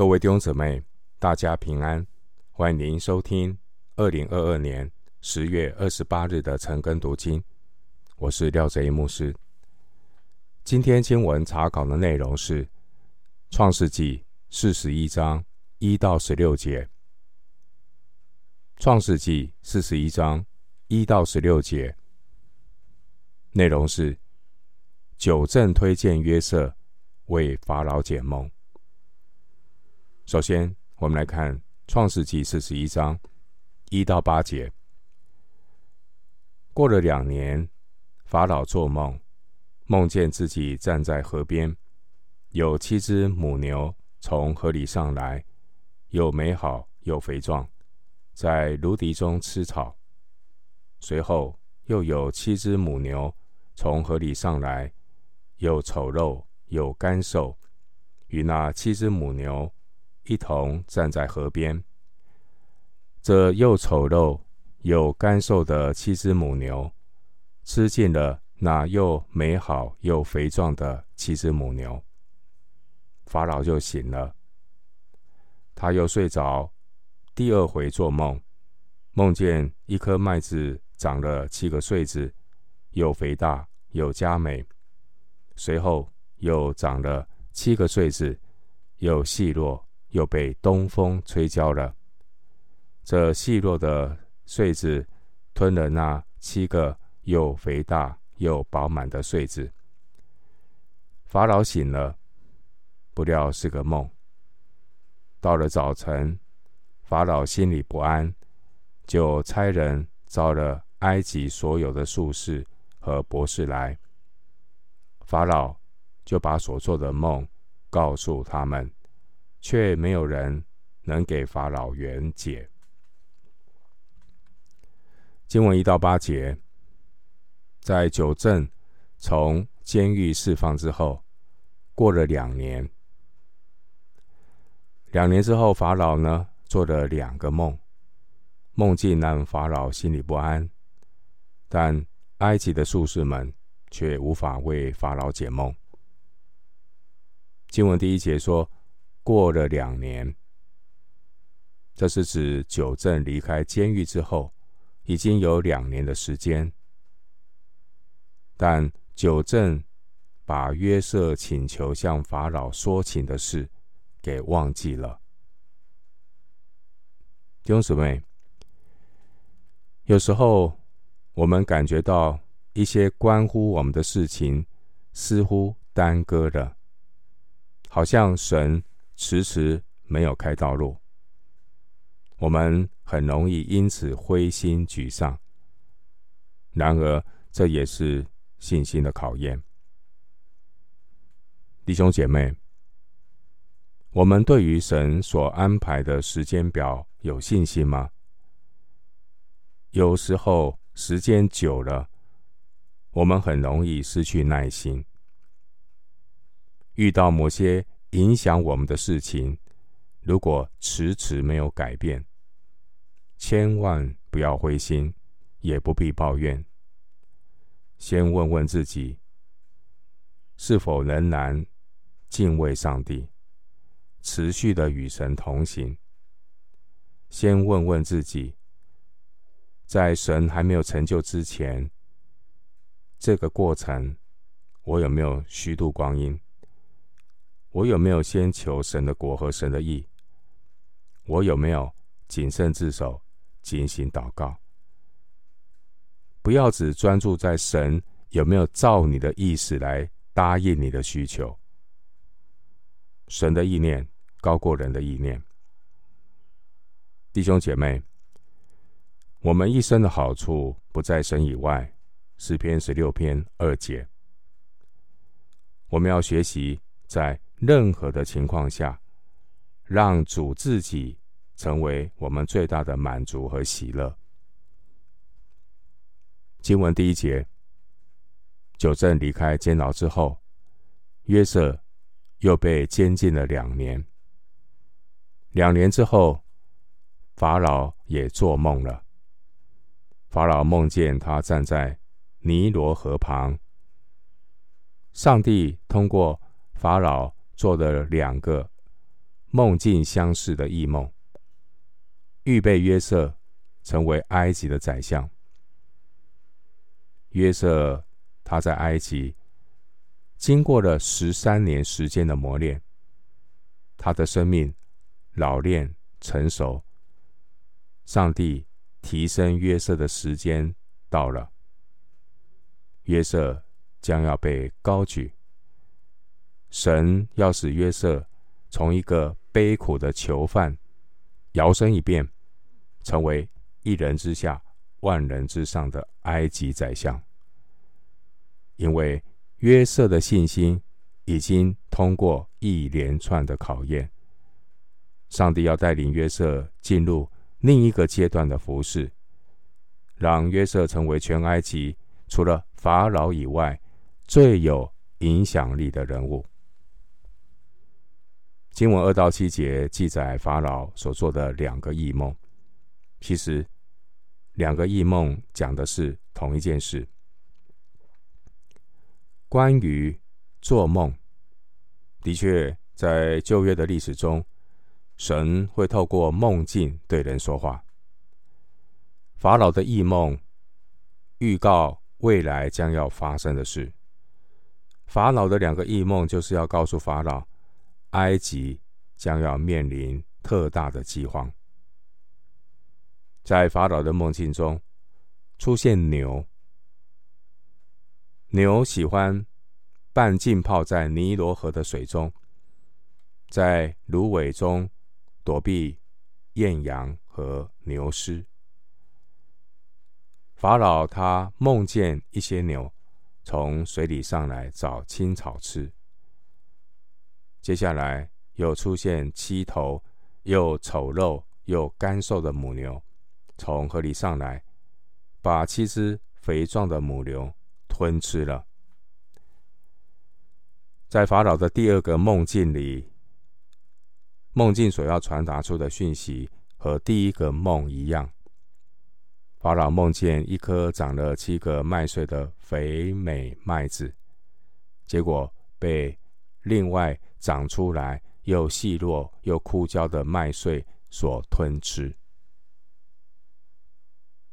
各位弟兄姊妹，大家平安！欢迎您收听二零二二年十月二十八日的晨更读经。我是廖哲一牧师。今天经文查考的内容是《创世纪》四十一章一到十六节。《创世纪》四十一章一到十六节内容是九正推荐约瑟为法老解梦。首先，我们来看《创世纪》四十一章一到八节。过了两年，法老做梦，梦见自己站在河边，有七只母牛从河里上来，又美好又肥壮，在芦荻中吃草。随后又有七只母牛从河里上来，又丑陋又干瘦，与那七只母牛。一同站在河边，这又丑陋又干瘦的七只母牛，吃尽了那又美好又肥壮的七只母牛。法老就醒了，他又睡着，第二回做梦，梦见一颗麦子长了七个穗子，又肥大又佳美。随后又长了七个穗子，又细弱。又被东风吹焦了。这细弱的穗子吞了那七个又肥大又饱满的穗子。法老醒了，不料是个梦。到了早晨，法老心里不安，就差人召了埃及所有的术士和博士来。法老就把所做的梦告诉他们。却没有人能给法老圆解。经文一到八节，在九正从监狱释放之后，过了两年。两年之后，法老呢做了两个梦，梦境让法老心里不安，但埃及的术士们却无法为法老解梦。经文第一节说。过了两年，这是指九正离开监狱之后，已经有两年的时间。但九正把约瑟请求向法老说情的事给忘记了。弟兄姊妹，有时候我们感觉到一些关乎我们的事情似乎耽搁了，好像神。迟迟没有开道路，我们很容易因此灰心沮丧。然而，这也是信心的考验。弟兄姐妹，我们对于神所安排的时间表有信心吗？有时候时间久了，我们很容易失去耐心，遇到某些。影响我们的事情，如果迟迟没有改变，千万不要灰心，也不必抱怨。先问问自己，是否仍然敬畏上帝，持续的与神同行。先问问自己，在神还没有成就之前，这个过程，我有没有虚度光阴？我有没有先求神的国和神的义？我有没有谨慎自守、警醒祷告？不要只专注在神有没有照你的意思来答应你的需求。神的意念高过人的意念。弟兄姐妹，我们一生的好处不在神以外。诗篇十六篇二节，我们要学习在。任何的情况下，让主自己成为我们最大的满足和喜乐。经文第一节，九正离开监牢之后，约瑟又被监禁了两年。两年之后，法老也做梦了。法老梦见他站在尼罗河旁，上帝通过法老。做的两个梦境相似的异梦，预备约瑟成为埃及的宰相。约瑟他在埃及经过了十三年时间的磨练，他的生命老练成熟。上帝提升约瑟的时间到了，约瑟将要被高举。神要使约瑟从一个悲苦的囚犯，摇身一变，成为一人之下、万人之上的埃及宰相。因为约瑟的信心已经通过一连串的考验，上帝要带领约瑟进入另一个阶段的服饰，让约瑟成为全埃及除了法老以外最有影响力的人物。经文二到七节记载法老所做的两个异梦，其实两个异梦讲的是同一件事。关于做梦，的确在旧约的历史中，神会透过梦境对人说话。法老的异梦预告未来将要发生的事。法老的两个异梦就是要告诉法老。埃及将要面临特大的饥荒。在法老的梦境中，出现牛。牛喜欢半浸泡在尼罗河的水中，在芦苇中躲避艳阳和牛虱。法老他梦见一些牛从水里上来找青草吃。接下来又出现七头又丑陋又干瘦的母牛，从河里上来，把七只肥壮的母牛吞吃了。在法老的第二个梦境里，梦境所要传达出的讯息和第一个梦一样。法老梦见一颗长了七个麦穗的肥美麦子，结果被另外。长出来又细弱又枯焦的麦穗所吞吃。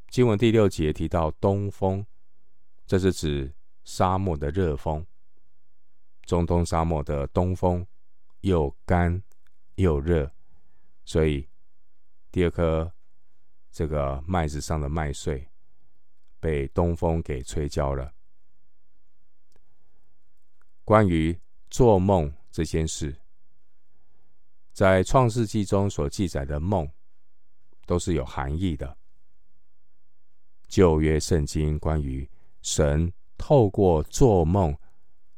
经文第六节提到东风，这是指沙漠的热风。中东沙漠的东风又干又热，所以第二颗这个麦子上的麦穗被东风给吹焦了。关于做梦。这件事，在创世纪中所记载的梦，都是有含义的。旧约圣经关于神透过做梦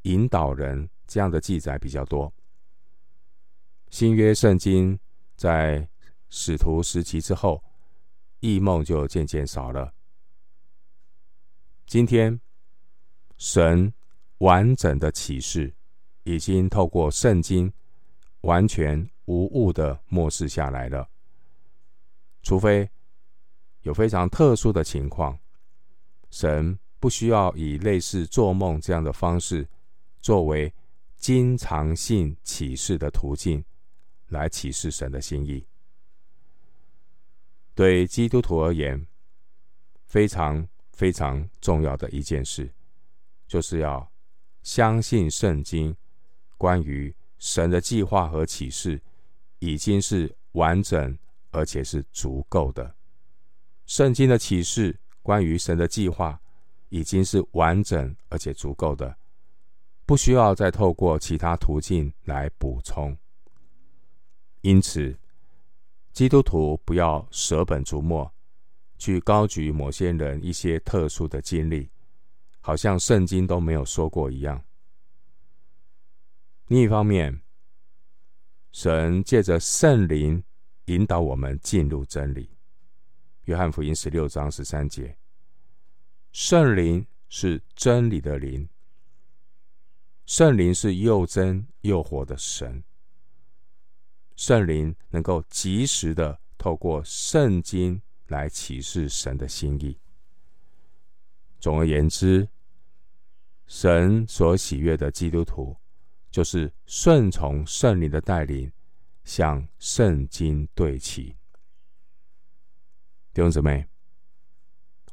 引导人这样的记载比较多。新约圣经在使徒时期之后，异梦就渐渐少了。今天，神完整的启示。已经透过圣经完全无误的默示下来了，除非有非常特殊的情况，神不需要以类似做梦这样的方式作为经常性启示的途径来启示神的心意。对基督徒而言，非常非常重要的一件事，就是要相信圣经。关于神的计划和启示，已经是完整而且是足够的。圣经的启示关于神的计划，已经是完整而且足够的，不需要再透过其他途径来补充。因此，基督徒不要舍本逐末，去高举某些人一些特殊的经历，好像圣经都没有说过一样。另一方面，神借着圣灵引导我们进入真理。约翰福音十六章十三节，圣灵是真理的灵，圣灵是又真又活的神。圣灵能够及时的透过圣经来启示神的心意。总而言之，神所喜悦的基督徒。就是顺从圣灵的带领，向圣经对齐。弟兄姊妹，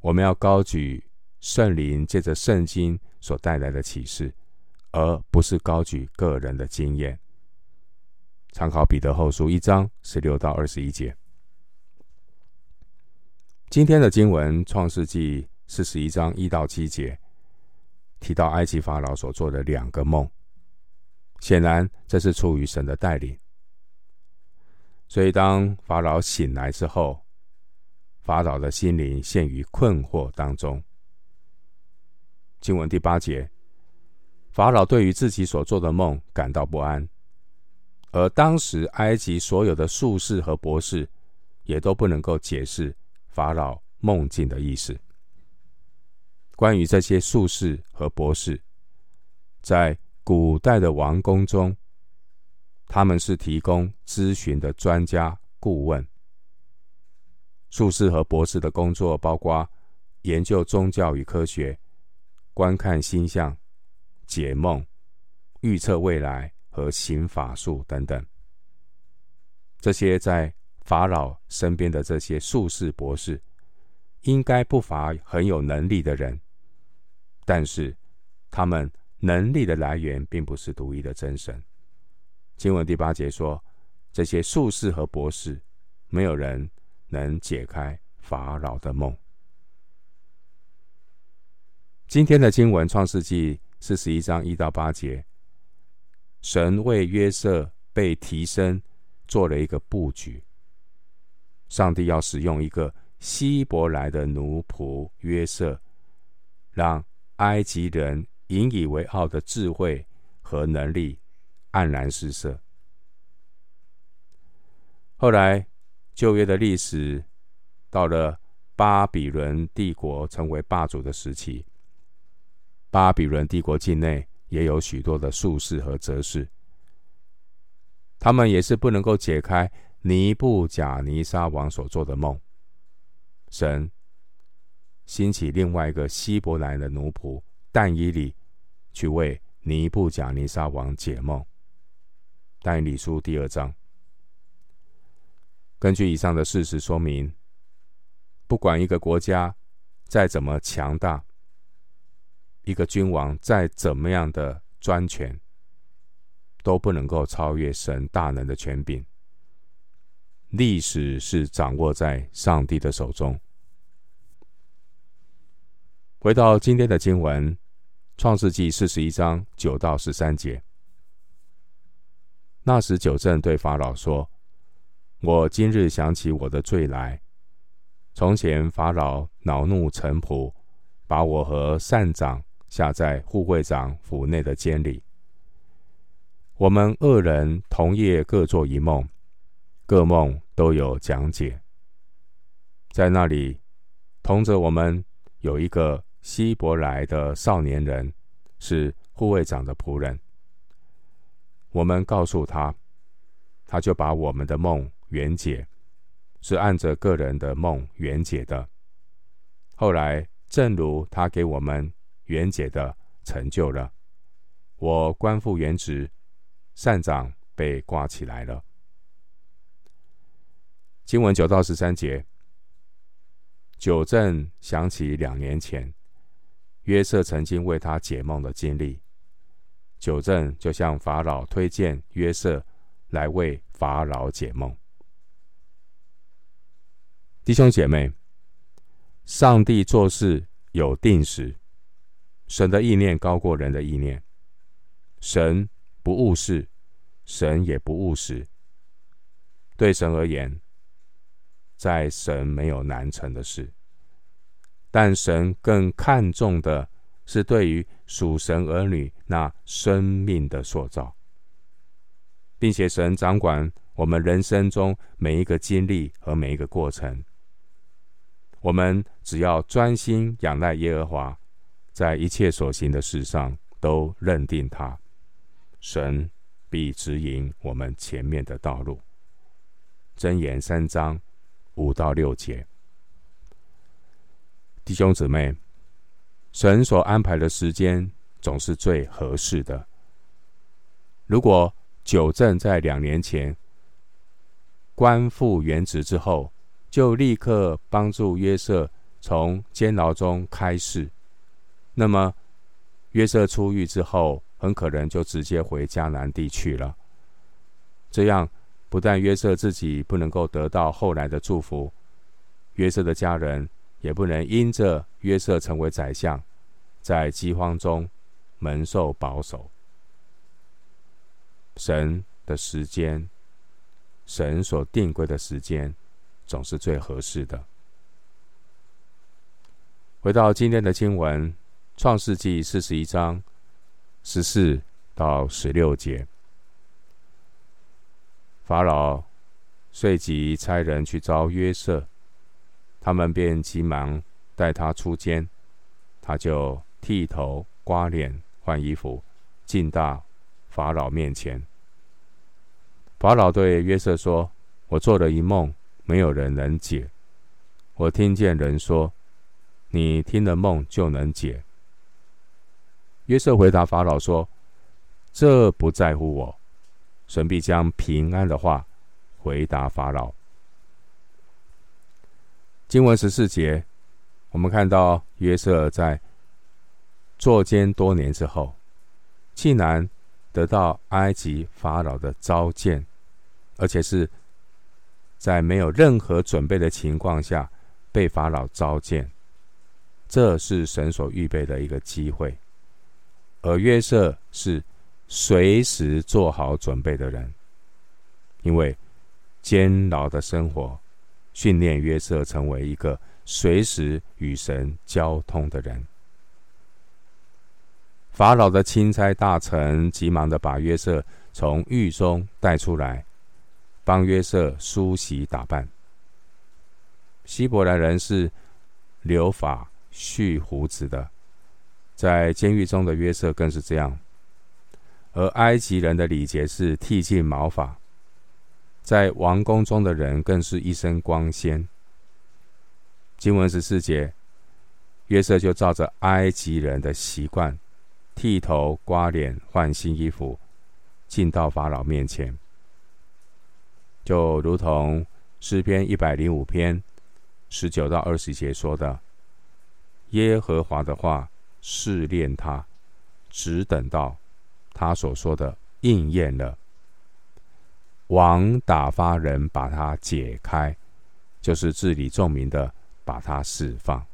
我们要高举圣灵借着圣经所带来的启示，而不是高举个人的经验。参考彼得后书一章十六到二十一节。今天的经文创世记四十一章一到七节，提到埃及法老所做的两个梦，显然这是出于神的带领。所以当法老醒来之后，法老的心灵陷于困惑当中。经文第八节，法老对于自己所做的梦感到不安。而当时，埃及所有的术士和博士也都不能够解释法老梦境的意思。关于这些术士和博士，在古代的王宫中，他们是提供咨询的专家顾问。术士和博士的工作包括研究宗教与科学、观看星象、解梦、预测未来。和行法术等等，这些在法老身边的这些术士博士，应该不乏很有能力的人，但是他们能力的来源并不是独一的真神。经文第八节说，这些术士和博士，没有人能解开法老的梦。今天的经文创世记四十一章一到八节。神为约瑟被提升做了一个布局。上帝要使用一个希伯来的奴仆约瑟，让埃及人引以为傲的智慧和能力黯然失色。后来旧约的历史到了巴比伦帝国成为霸主的时期，巴比伦帝国境内。也有许多的术士和哲士，他们也是不能够解开尼布甲尼撒王所做的梦。神兴起另外一个希伯来的奴仆但以理，去为尼布甲尼撒王解梦。但以理书第二章，根据以上的事实说明，不管一个国家再怎么强大。一个君王再怎么样的专权，都不能够超越神大能的权柄。历史是掌握在上帝的手中。回到今天的经文，《创世记》四十一章九到十三节。那时九正对法老说：“我今日想起我的罪来。从前法老恼怒臣仆，把我和善长。”下在护卫长府内的监里，我们二人同夜各做一梦，各梦都有讲解。在那里，同着我们有一个希伯来的少年人，是护卫长的仆人。我们告诉他，他就把我们的梦圆解，是按着个人的梦圆解的。后来，正如他给我们。圆解的成就了，我官复原职，善长被挂起来了。经文九到十三节，九正想起两年前约瑟曾经为他解梦的经历，九正就向法老推荐约瑟来为法老解梦。弟兄姐妹，上帝做事有定时。神的意念高过人的意念，神不误事，神也不误时。对神而言，在神没有难成的事，但神更看重的是对于属神儿女那生命的塑造，并且神掌管我们人生中每一个经历和每一个过程。我们只要专心仰赖耶和华。在一切所行的事上，都认定他，神必指引我们前面的道路。箴言三章五到六节，弟兄姊妹，神所安排的时间总是最合适的。如果九正在两年前官复原职之后，就立刻帮助约瑟从监牢中开释。那么，约瑟出狱之后，很可能就直接回迦南地去了。这样，不但约瑟自己不能够得到后来的祝福，约瑟的家人也不能因着约瑟成为宰相，在饥荒中蒙受保守。神的时间，神所定规的时间，总是最合适的。回到今天的经文，《创世纪》四十一章十四到十六节，法老随即差人去招约瑟，他们便急忙带他出监，他就剃头、刮脸、换衣服，进到法老面前，法老对约瑟说：“我做了一梦，没有人能解。我听见人说，你听了梦就能解。”约瑟回答法老说：“这不在乎我，神必将平安的话回答法老。”经文十四节，我们看到约瑟在坐监多年之后，竟然。得到埃及法老的召见，而且是在没有任何准备的情况下被法老召见，这是神所预备的一个机会。而约瑟是随时做好准备的人，因为监牢的生活训练约瑟成为一个随时与神交通的人。法老的钦差大臣急忙的把约瑟从狱中带出来，帮约瑟梳洗打扮。希伯来人是留发蓄胡子的，在监狱中的约瑟更是这样。而埃及人的礼节是剃尽毛发，在王宫中的人更是一身光鲜。经文十四节，约瑟就照着埃及人的习惯。剃头、刮脸、换新衣服，进到法老面前，就如同诗篇一百零五篇十九到二十节说的：“耶和华的话试炼他，只等到他所说的应验了。王打发人把他解开，就是治理众民的，把他释放。”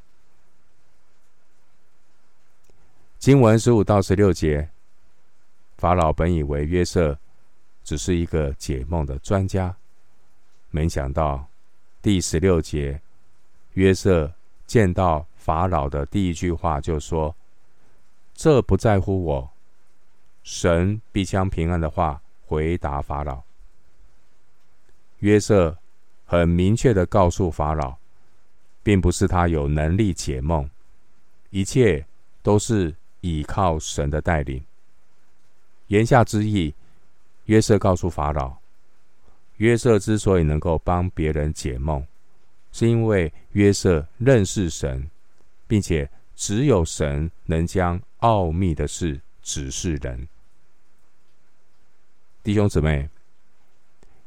经文十五到十六节，法老本以为约瑟只是一个解梦的专家，没想到第十六节，约瑟见到法老的第一句话就说：“这不在乎我，神必将平安的话回答法老。”约瑟很明确的告诉法老，并不是他有能力解梦，一切都是。倚靠神的带领。言下之意，约瑟告诉法老，约瑟之所以能够帮别人解梦，是因为约瑟认识神，并且只有神能将奥秘的事指示人。弟兄姊妹，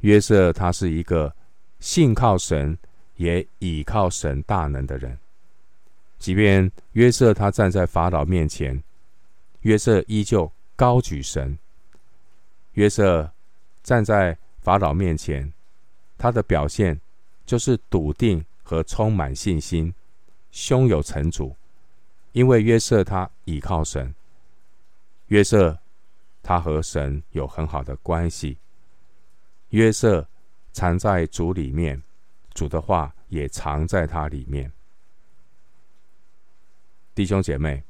约瑟他是一个信靠神，也倚靠神大能的人。即便约瑟他站在法老面前，约瑟依旧高举神。约瑟站在法老面前，他的表现就是笃定和充满信心，胸有成竹。因为约瑟他倚靠神，约瑟他和神有很好的关系。约瑟藏在主里面，主的话也藏在他里面。弟兄姐妹，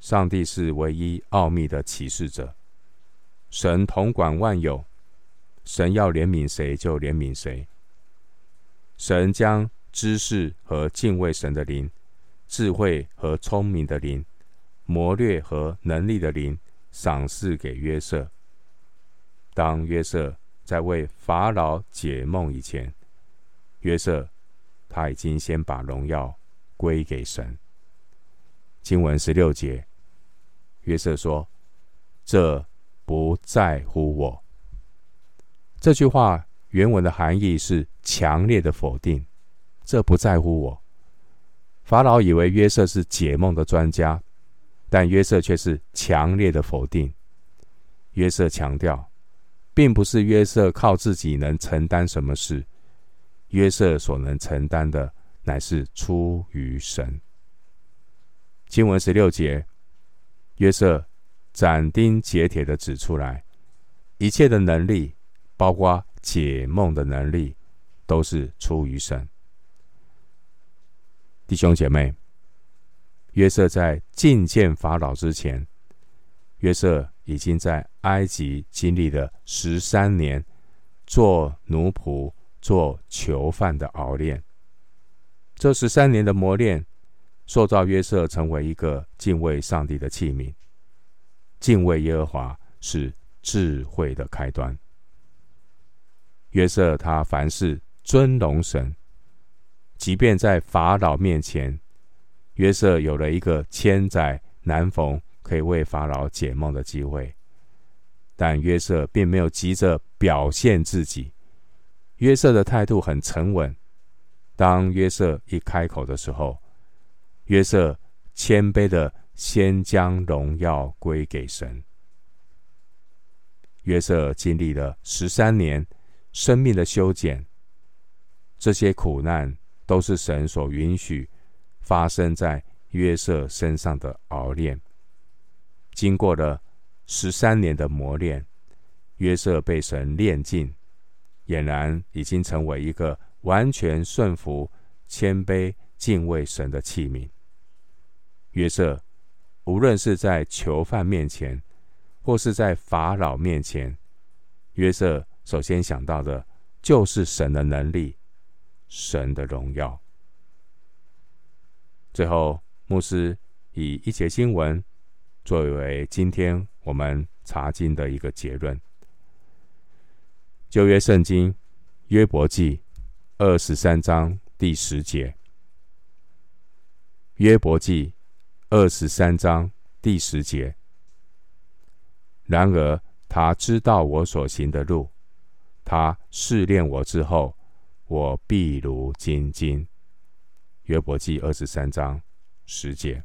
上帝是唯一奥秘的启示者，神统管万有，神要怜悯谁就怜悯谁。神将知识和敬畏神的灵、智慧和聪明的灵、谋略和能力的灵赏赐给约瑟。当约瑟在为法老解梦以前，约瑟他已经先把荣耀归给神。经文十六节，约瑟说：“这不在乎我。”这句话原文的含义是强烈的否定，这不在乎我。法老以为约瑟是解梦的专家，但约瑟却是强烈的否定。约瑟强调，并不是约瑟靠自己能承担什么事，约瑟所能承担的乃是出于神。经文十六节，约瑟斩钉截铁的指出来，一切的能力，包括解梦的能力，都是出于神。弟兄姐妹，约瑟在觐见法老之前，约瑟已经在埃及经历了十三年做奴仆、做囚犯的熬炼。这十三年的磨练，塑造约瑟成为一个敬畏上帝的器皿。敬畏耶和华是智慧的开端。约瑟他凡事尊荣神。即便在法老面前，约瑟有了一个千载难逢可以为法老解梦的机会，但约瑟并没有急着表现自己。约瑟的态度很沉稳。当约瑟一开口的时候，约瑟谦卑的先将荣耀归给神。约瑟经历了十三年生命的修剪，这些苦难。都是神所允许发生在约瑟身上的熬炼。经过了十三年的磨练，约瑟被神炼尽，俨然已经成为一个完全顺服、谦卑、敬畏神的器皿。约瑟无论是在囚犯面前，或是在法老面前，约瑟首先想到的就是神的能力。神的荣耀。最后，牧师以一节经文作为今天我们查经的一个结论：旧约圣经约伯记二十三章第十节。约伯记二十三章第十节。然而，他知道我所行的路，他试炼我之后。我必如金金。约伯记二十三章十节。